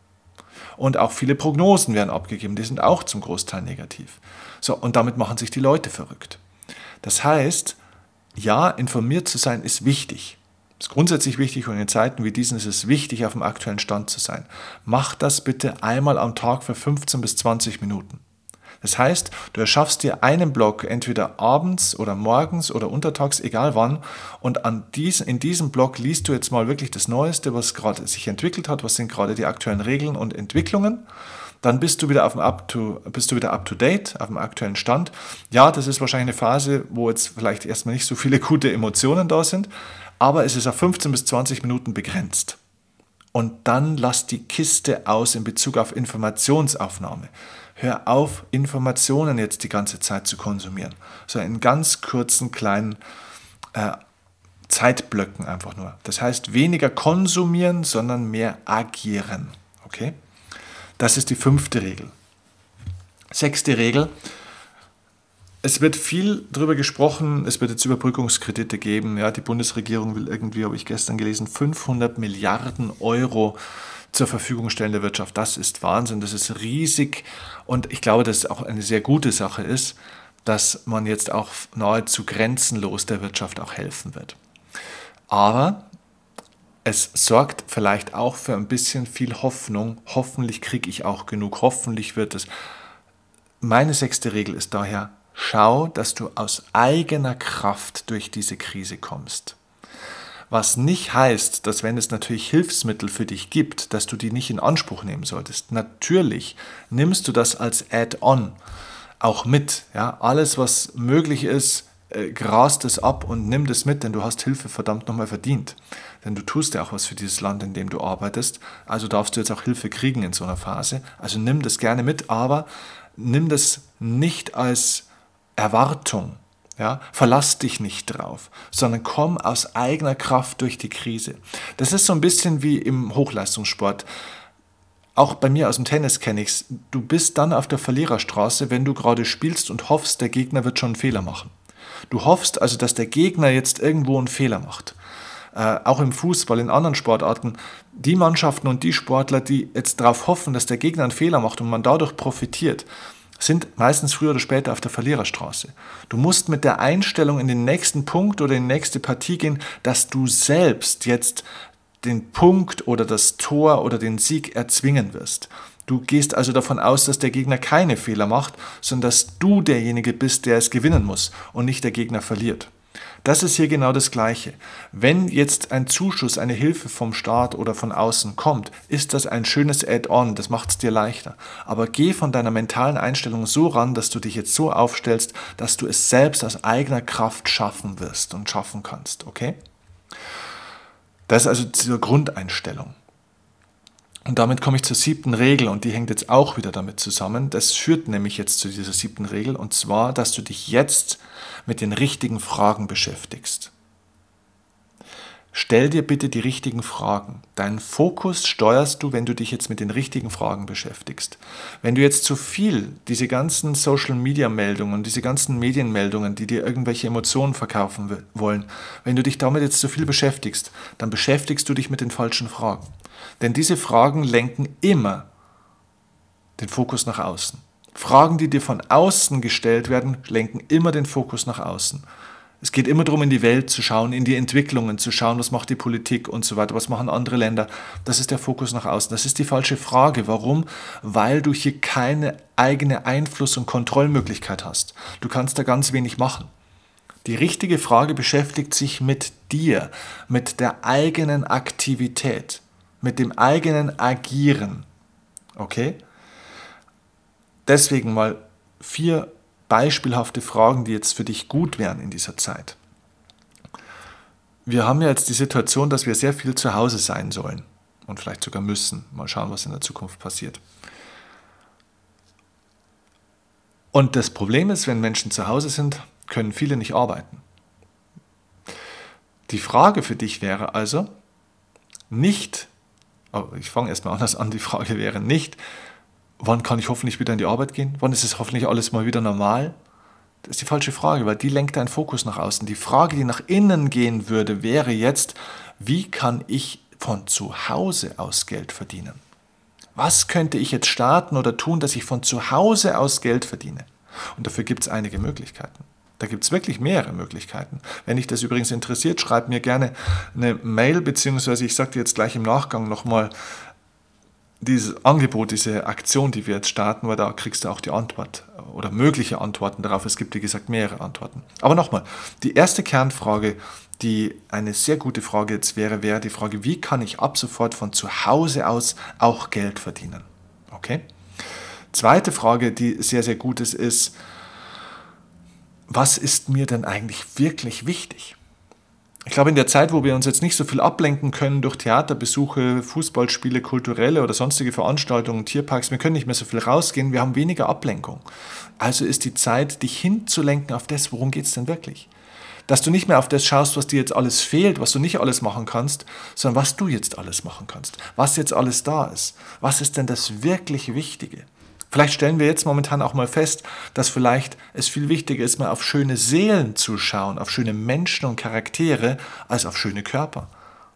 Und auch viele Prognosen werden abgegeben, die sind auch zum Großteil negativ. So, und damit machen sich die Leute verrückt. Das heißt, ja, informiert zu sein ist wichtig. Ist grundsätzlich wichtig und in Zeiten wie diesen ist es wichtig, auf dem aktuellen Stand zu sein. Mach das bitte einmal am Tag für 15 bis 20 Minuten. Das heißt, du erschaffst dir einen Block entweder abends oder morgens oder untertags, egal wann, und an diesen, in diesem Block liest du jetzt mal wirklich das Neueste, was gerade sich entwickelt hat, was sind gerade die aktuellen Regeln und Entwicklungen. Dann bist du wieder auf dem up to, bist du wieder up to date, auf dem aktuellen Stand. Ja, das ist wahrscheinlich eine Phase, wo jetzt vielleicht erstmal nicht so viele gute Emotionen da sind, aber es ist auf 15 bis 20 Minuten begrenzt. Und dann lass die Kiste aus in Bezug auf Informationsaufnahme hör auf, Informationen jetzt die ganze Zeit zu konsumieren, sondern in ganz kurzen, kleinen äh, Zeitblöcken einfach nur. Das heißt, weniger konsumieren, sondern mehr agieren. Okay? Das ist die fünfte Regel. Sechste Regel. Es wird viel darüber gesprochen, es wird jetzt Überbrückungskredite geben. Ja, die Bundesregierung will irgendwie, habe ich gestern gelesen, 500 Milliarden Euro zur Verfügung stellen der Wirtschaft. Das ist Wahnsinn, das ist riesig und ich glaube, dass es auch eine sehr gute Sache ist, dass man jetzt auch nahezu grenzenlos der Wirtschaft auch helfen wird. Aber es sorgt vielleicht auch für ein bisschen viel Hoffnung. Hoffentlich kriege ich auch genug. Hoffentlich wird es. Meine sechste Regel ist daher, schau, dass du aus eigener Kraft durch diese Krise kommst. Was nicht heißt, dass wenn es natürlich Hilfsmittel für dich gibt, dass du die nicht in Anspruch nehmen solltest. Natürlich nimmst du das als Add-on auch mit. Ja? Alles, was möglich ist, äh, grast es ab und nimm das mit, denn du hast Hilfe verdammt nochmal verdient. Denn du tust ja auch was für dieses Land, in dem du arbeitest. Also darfst du jetzt auch Hilfe kriegen in so einer Phase. Also nimm das gerne mit, aber nimm das nicht als Erwartung ja, verlass dich nicht drauf, sondern komm aus eigener Kraft durch die Krise. Das ist so ein bisschen wie im Hochleistungssport. Auch bei mir aus dem Tennis kenne ich es. Du bist dann auf der Verliererstraße, wenn du gerade spielst und hoffst, der Gegner wird schon einen Fehler machen. Du hoffst also, dass der Gegner jetzt irgendwo einen Fehler macht. Äh, auch im Fußball, in anderen Sportarten, die Mannschaften und die Sportler, die jetzt darauf hoffen, dass der Gegner einen Fehler macht und man dadurch profitiert, sind meistens früher oder später auf der Verliererstraße. Du musst mit der Einstellung in den nächsten Punkt oder in die nächste Partie gehen, dass du selbst jetzt den Punkt oder das Tor oder den Sieg erzwingen wirst. Du gehst also davon aus, dass der Gegner keine Fehler macht, sondern dass du derjenige bist, der es gewinnen muss und nicht der Gegner verliert. Das ist hier genau das Gleiche. Wenn jetzt ein Zuschuss, eine Hilfe vom Staat oder von außen kommt, ist das ein schönes Add-on, das macht es dir leichter. Aber geh von deiner mentalen Einstellung so ran, dass du dich jetzt so aufstellst, dass du es selbst aus eigener Kraft schaffen wirst und schaffen kannst, okay? Das ist also diese Grundeinstellung. Und damit komme ich zur siebten Regel und die hängt jetzt auch wieder damit zusammen. Das führt nämlich jetzt zu dieser siebten Regel und zwar, dass du dich jetzt mit den richtigen Fragen beschäftigst. Stell dir bitte die richtigen Fragen. Deinen Fokus steuerst du, wenn du dich jetzt mit den richtigen Fragen beschäftigst. Wenn du jetzt zu viel diese ganzen Social-Media-Meldungen, diese ganzen Medienmeldungen, die dir irgendwelche Emotionen verkaufen wollen, wenn du dich damit jetzt zu viel beschäftigst, dann beschäftigst du dich mit den falschen Fragen. Denn diese Fragen lenken immer den Fokus nach außen. Fragen, die dir von außen gestellt werden, lenken immer den Fokus nach außen. Es geht immer darum, in die Welt zu schauen, in die Entwicklungen zu schauen, was macht die Politik und so weiter, was machen andere Länder. Das ist der Fokus nach außen. Das ist die falsche Frage. Warum? Weil du hier keine eigene Einfluss- und Kontrollmöglichkeit hast. Du kannst da ganz wenig machen. Die richtige Frage beschäftigt sich mit dir, mit der eigenen Aktivität, mit dem eigenen Agieren. Okay? Deswegen mal vier beispielhafte Fragen, die jetzt für dich gut wären in dieser Zeit. Wir haben ja jetzt die Situation, dass wir sehr viel zu Hause sein sollen und vielleicht sogar müssen. Mal schauen, was in der Zukunft passiert. Und das Problem ist, wenn Menschen zu Hause sind, können viele nicht arbeiten. Die Frage für dich wäre also nicht, oh, ich fange erstmal anders an, die Frage wäre nicht, wann kann ich hoffentlich wieder in die Arbeit gehen? Wann ist es hoffentlich alles mal wieder normal? Das ist die falsche Frage, weil die lenkt deinen Fokus nach außen. Die Frage, die nach innen gehen würde, wäre jetzt, wie kann ich von zu Hause aus Geld verdienen? Was könnte ich jetzt starten oder tun, dass ich von zu Hause aus Geld verdiene? Und dafür gibt es einige Möglichkeiten. Da gibt es wirklich mehrere Möglichkeiten. Wenn dich das übrigens interessiert, schreib mir gerne eine Mail, beziehungsweise ich sage dir jetzt gleich im Nachgang nochmal dieses Angebot, diese Aktion, die wir jetzt starten, weil da kriegst du auch die Antwort oder mögliche Antworten darauf. Es gibt, wie gesagt, mehrere Antworten. Aber nochmal, die erste Kernfrage, die eine sehr gute Frage jetzt wäre, wäre die Frage, wie kann ich ab sofort von zu Hause aus auch Geld verdienen? Okay? Zweite Frage, die sehr, sehr gut ist, ist, was ist mir denn eigentlich wirklich wichtig? Ich glaube, in der Zeit, wo wir uns jetzt nicht so viel ablenken können durch Theaterbesuche, Fußballspiele, kulturelle oder sonstige Veranstaltungen, Tierparks, wir können nicht mehr so viel rausgehen, wir haben weniger Ablenkung. Also ist die Zeit, dich hinzulenken auf das, worum geht es denn wirklich? Dass du nicht mehr auf das schaust, was dir jetzt alles fehlt, was du nicht alles machen kannst, sondern was du jetzt alles machen kannst, was jetzt alles da ist. Was ist denn das wirklich Wichtige? Vielleicht stellen wir jetzt momentan auch mal fest, dass vielleicht es viel wichtiger ist, mal auf schöne Seelen zu schauen, auf schöne Menschen und Charaktere, als auf schöne Körper.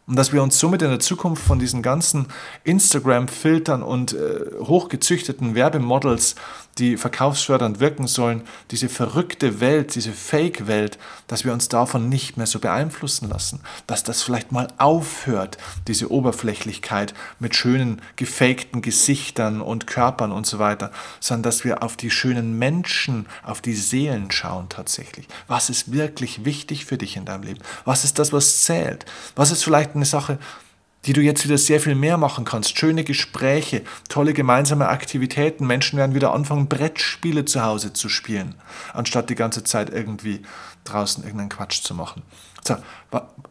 Und dass wir uns somit in der Zukunft von diesen ganzen Instagram-Filtern und äh, hochgezüchteten Werbemodels die verkaufsfördernd wirken sollen, diese verrückte Welt, diese Fake-Welt, dass wir uns davon nicht mehr so beeinflussen lassen, dass das vielleicht mal aufhört, diese Oberflächlichkeit mit schönen gefakten Gesichtern und Körpern und so weiter, sondern dass wir auf die schönen Menschen, auf die Seelen schauen tatsächlich. Was ist wirklich wichtig für dich in deinem Leben? Was ist das, was zählt? Was ist vielleicht eine Sache, die du jetzt wieder sehr viel mehr machen kannst. Schöne Gespräche, tolle gemeinsame Aktivitäten. Menschen werden wieder anfangen, Brettspiele zu Hause zu spielen, anstatt die ganze Zeit irgendwie draußen irgendeinen Quatsch zu machen. So,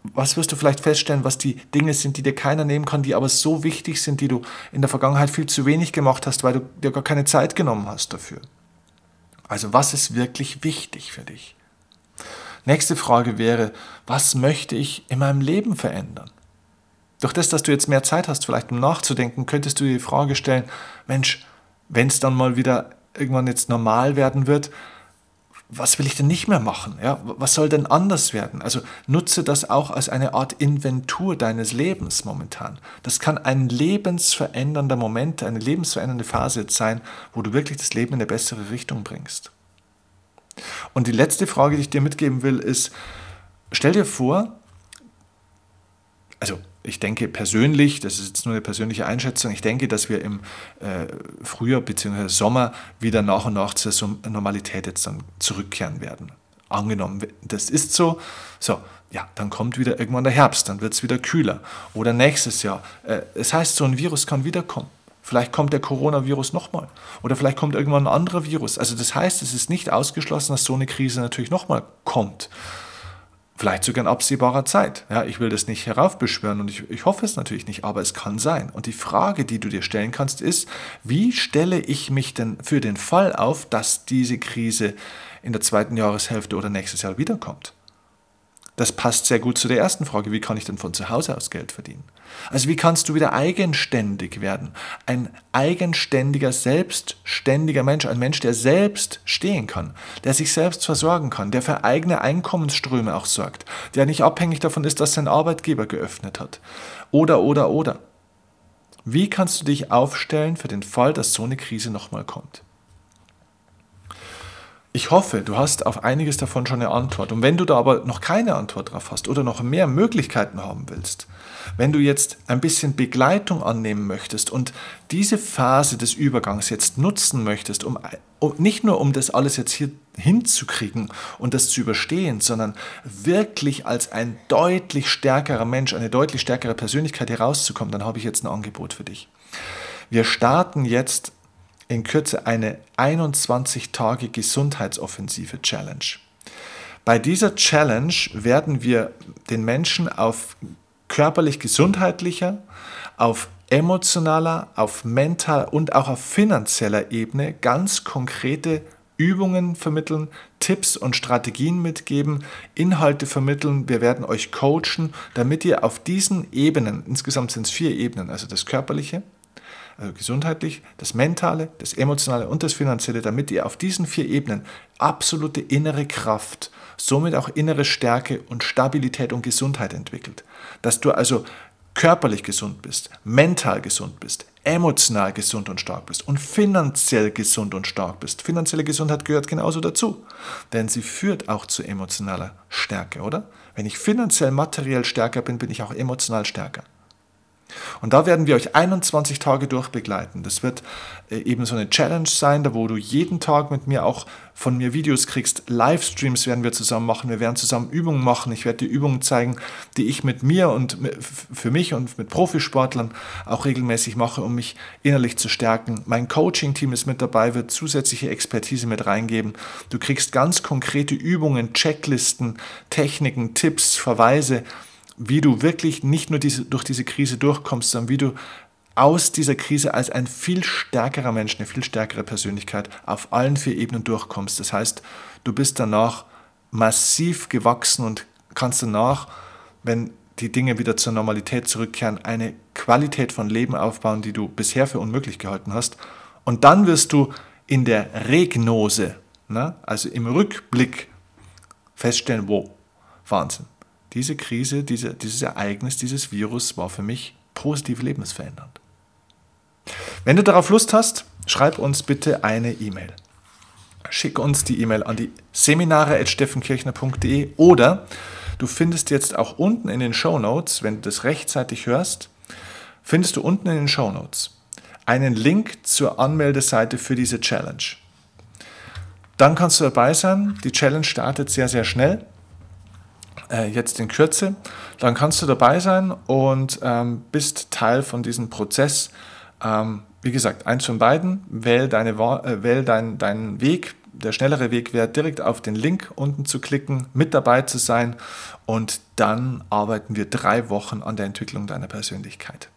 was wirst du vielleicht feststellen, was die Dinge sind, die dir keiner nehmen kann, die aber so wichtig sind, die du in der Vergangenheit viel zu wenig gemacht hast, weil du dir gar keine Zeit genommen hast dafür? Also was ist wirklich wichtig für dich? Nächste Frage wäre, was möchte ich in meinem Leben verändern? Durch das, dass du jetzt mehr Zeit hast, vielleicht um nachzudenken, könntest du dir die Frage stellen, Mensch, wenn es dann mal wieder irgendwann jetzt normal werden wird, was will ich denn nicht mehr machen? Ja, was soll denn anders werden? Also nutze das auch als eine Art Inventur deines Lebens momentan. Das kann ein lebensverändernder Moment, eine lebensverändernde Phase jetzt sein, wo du wirklich das Leben in eine bessere Richtung bringst. Und die letzte Frage, die ich dir mitgeben will, ist, stell dir vor, also ich denke persönlich, das ist jetzt nur eine persönliche Einschätzung, ich denke, dass wir im äh, Frühjahr bzw. Sommer wieder nach und nach zur Normalität jetzt dann zurückkehren werden. Angenommen, das ist so, so, ja, dann kommt wieder irgendwann der Herbst, dann wird es wieder kühler. Oder nächstes Jahr. Äh, es heißt, so ein Virus kann wiederkommen. Vielleicht kommt der Coronavirus nochmal. Oder vielleicht kommt irgendwann ein anderer Virus. Also das heißt, es ist nicht ausgeschlossen, dass so eine Krise natürlich nochmal kommt vielleicht sogar in absehbarer Zeit. Ja, ich will das nicht heraufbeschwören und ich, ich hoffe es natürlich nicht, aber es kann sein. Und die Frage, die du dir stellen kannst, ist, wie stelle ich mich denn für den Fall auf, dass diese Krise in der zweiten Jahreshälfte oder nächstes Jahr wiederkommt? Das passt sehr gut zu der ersten Frage, wie kann ich denn von zu Hause aus Geld verdienen? Also wie kannst du wieder eigenständig werden? Ein eigenständiger, selbstständiger Mensch, ein Mensch, der selbst stehen kann, der sich selbst versorgen kann, der für eigene Einkommensströme auch sorgt, der nicht abhängig davon ist, dass sein Arbeitgeber geöffnet hat. Oder, oder, oder. Wie kannst du dich aufstellen für den Fall, dass so eine Krise nochmal kommt? Ich hoffe, du hast auf einiges davon schon eine Antwort. Und wenn du da aber noch keine Antwort drauf hast oder noch mehr Möglichkeiten haben willst, wenn du jetzt ein bisschen Begleitung annehmen möchtest und diese Phase des Übergangs jetzt nutzen möchtest, um, um nicht nur um das alles jetzt hier hinzukriegen und das zu überstehen, sondern wirklich als ein deutlich stärkerer Mensch, eine deutlich stärkere Persönlichkeit herauszukommen, dann habe ich jetzt ein Angebot für dich. Wir starten jetzt in Kürze eine 21 Tage Gesundheitsoffensive Challenge. Bei dieser Challenge werden wir den Menschen auf körperlich gesundheitlicher, auf emotionaler, auf mental und auch auf finanzieller Ebene ganz konkrete Übungen vermitteln, Tipps und Strategien mitgeben, Inhalte vermitteln. Wir werden euch coachen, damit ihr auf diesen Ebenen, insgesamt sind es vier Ebenen, also das körperliche, also gesundheitlich, das mentale, das emotionale und das finanzielle, damit ihr auf diesen vier Ebenen absolute innere Kraft, somit auch innere Stärke und Stabilität und Gesundheit entwickelt. Dass du also körperlich gesund bist, mental gesund bist, emotional gesund und stark bist und finanziell gesund und stark bist. Finanzielle Gesundheit gehört genauso dazu, denn sie führt auch zu emotionaler Stärke, oder? Wenn ich finanziell, materiell stärker bin, bin ich auch emotional stärker. Und da werden wir euch 21 Tage durchbegleiten. Das wird äh, eben so eine Challenge sein, da wo du jeden Tag mit mir auch von mir Videos kriegst. Livestreams werden wir zusammen machen. Wir werden zusammen Übungen machen. Ich werde dir Übungen zeigen, die ich mit mir und für mich und mit Profisportlern auch regelmäßig mache, um mich innerlich zu stärken. Mein Coaching-Team ist mit dabei, wird zusätzliche Expertise mit reingeben. Du kriegst ganz konkrete Übungen, Checklisten, Techniken, Tipps, Verweise wie du wirklich nicht nur diese, durch diese Krise durchkommst, sondern wie du aus dieser Krise als ein viel stärkerer Mensch, eine viel stärkere Persönlichkeit auf allen vier Ebenen durchkommst. Das heißt, du bist danach massiv gewachsen und kannst danach, wenn die Dinge wieder zur Normalität zurückkehren, eine Qualität von Leben aufbauen, die du bisher für unmöglich gehalten hast. Und dann wirst du in der Regnose, ne, also im Rückblick, feststellen, wow, Wahnsinn diese Krise, diese, dieses Ereignis, dieses Virus war für mich positiv lebensverändernd. Wenn du darauf Lust hast, schreib uns bitte eine E-Mail. Schick uns die E-Mail an die seminare.steffenkirchner.de oder du findest jetzt auch unten in den Show Notes, wenn du das rechtzeitig hörst, findest du unten in den Show Notes einen Link zur Anmeldeseite für diese Challenge. Dann kannst du dabei sein. Die Challenge startet sehr, sehr schnell äh, jetzt in Kürze, dann kannst du dabei sein und ähm, bist Teil von diesem Prozess. Ähm, wie gesagt, eins von beiden, wähl, deine, äh, wähl dein, deinen Weg. Der schnellere Weg wäre, direkt auf den Link unten zu klicken, mit dabei zu sein und dann arbeiten wir drei Wochen an der Entwicklung deiner Persönlichkeit.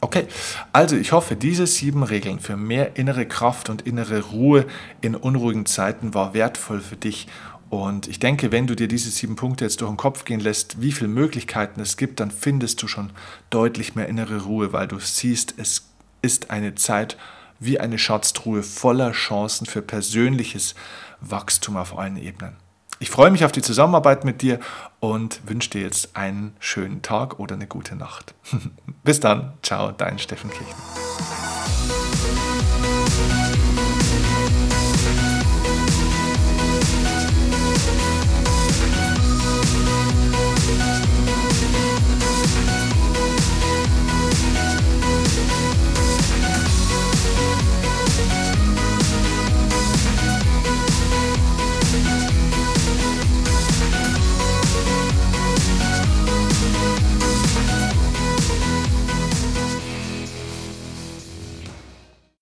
Okay, also ich hoffe, diese sieben Regeln für mehr innere Kraft und innere Ruhe in unruhigen Zeiten war wertvoll für dich und ich denke, wenn du dir diese sieben Punkte jetzt durch den Kopf gehen lässt, wie viele Möglichkeiten es gibt, dann findest du schon deutlich mehr innere Ruhe, weil du siehst, es ist eine Zeit wie eine Schatztruhe voller Chancen für persönliches Wachstum auf allen Ebenen. Ich freue mich auf die Zusammenarbeit mit dir und wünsche dir jetzt einen schönen Tag oder eine gute Nacht. Bis dann. Ciao, dein Steffen Kirchner.